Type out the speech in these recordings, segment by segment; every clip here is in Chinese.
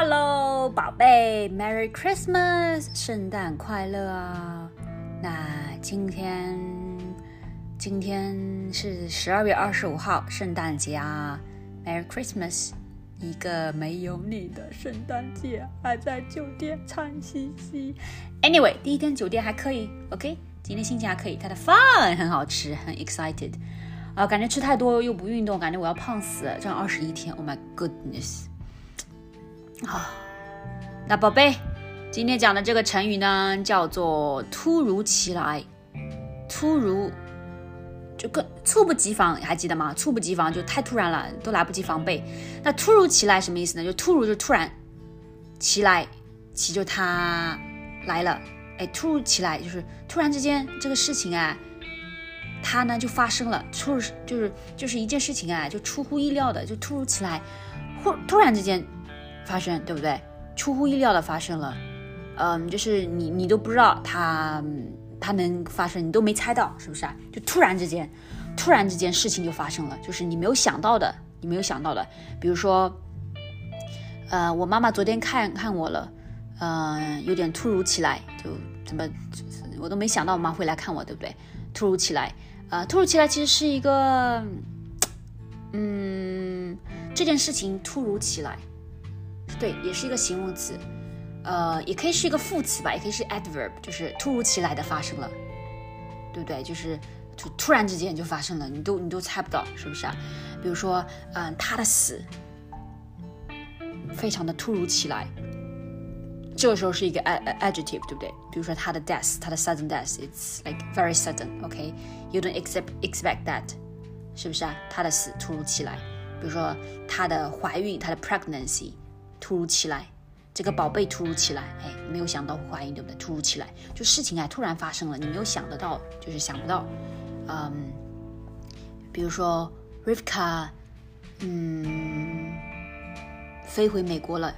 Hello，宝贝，Merry Christmas，圣诞快乐啊！那今天今天是十二月二十五号，圣诞节啊，Merry Christmas！一个没有你的圣诞节，还在酒店惨兮兮。Anyway，第一天酒店还可以，OK，今天心情还可以，它的饭很好吃，很 excited。啊，感觉吃太多又不运动，感觉我要胖死了。这样二十一天，Oh my goodness！好，那宝贝，今天讲的这个成语呢，叫做“突如其来”。突如，就跟猝不及防，还记得吗？猝不及防就太突然了，都来不及防备。那突如其来什么意思呢？就突如就突然，其来其就他来了。哎，突如其来就是突然之间这个事情啊，它呢就发生了。突就是就是一件事情啊，就出乎意料的，就突如其来，忽突然之间。发生对不对？出乎意料的发生了，嗯，就是你你都不知道它它能发生，你都没猜到，是不是啊？就突然之间，突然之间事情就发生了，就是你没有想到的，你没有想到的。比如说，呃，我妈妈昨天看看我了，嗯，有点突如其来，就怎么我都没想到我妈会来看我，对不对？突如其来，呃，突如其来其实是一个，嗯，这件事情突如其来。对，也是一个形容词，呃，也可以是一个副词吧，也可以是 adverb，就是突如其来的发生了，对不对？就是突突然之间就发生了，你都你都猜不到，是不是啊？比如说，嗯，他的死非常的突如其来，这个时候是一个 adjective，对不对？比如说他的 death，他的 sudden death，it's like very sudden，OK？You don't expect expect that，是不是啊？他的死突如其来，比如说她的怀孕，她的 pregnancy。突如其来，这个宝贝突如其来，哎，没有想到怀孕，对不对？突如其来，就事情哎突然发生了，你没有想得到，就是想不到。嗯，比如说 Rivka，嗯，飞回美国了，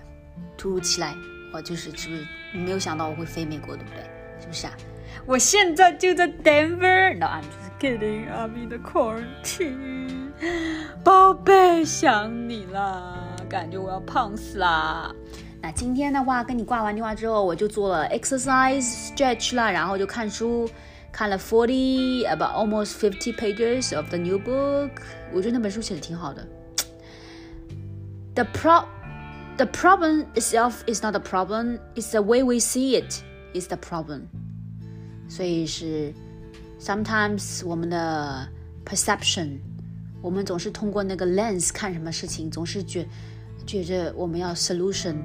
突如其来，我就是是不是你没有想到我会飞美国，对不对？是不是啊？我现在就在 Denver，No I'm just kidding，I'm in the quarantine，宝贝想你啦。感觉我要胖死啦！那今天的话，跟你挂完电话之后，我就做了 exercise stretch 啦，然后就看书，看了 forty about almost fifty pages of the new book。我觉得那本书写的挺好的。The pro the problem itself is not the problem, it's the way we see it is the problem。所以是 sometimes 我们的 perception，我们总是通过那个 lens 看什么事情，总是觉。 觉着我们要 solution，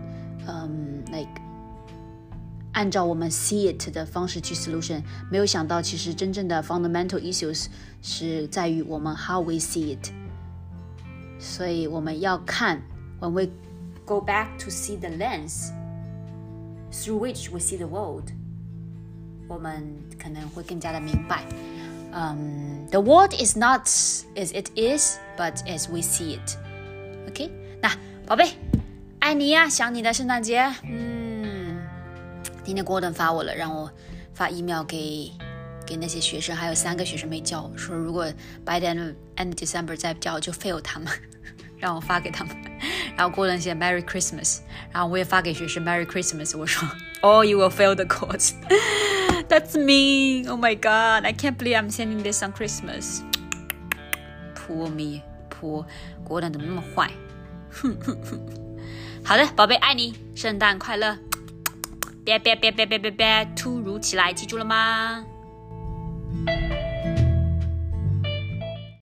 嗯，like 按照我们 see it 的方式去 solution，没有想到其实真正的 fundamental issues 是在于我们 how we see it。所以我们要看，when we go back to see the lens through which we see the world，我们可能会更加的明白。嗯、um,，the world is not as it is, but as we see it。OK，那。 宝贝，爱你呀，想你的圣诞节。嗯，今天郭登发我了，让我发 email 给给那些学生，还有三个学生没交，说如果 by the end end December 再不交就 fail 他们，让我发给他们。然后郭登写 Merry Christmas，然后我也发给学生 Merry Christmas，我说 Oh you will fail the course。That's me. Oh my God, I can't believe I'm sending this on Christmas. Poor me, poor 郭登怎么那么坏？哼哼哼，好的，宝贝，爱你，圣诞快乐！别别别别别别别，突如其来，记住了吗？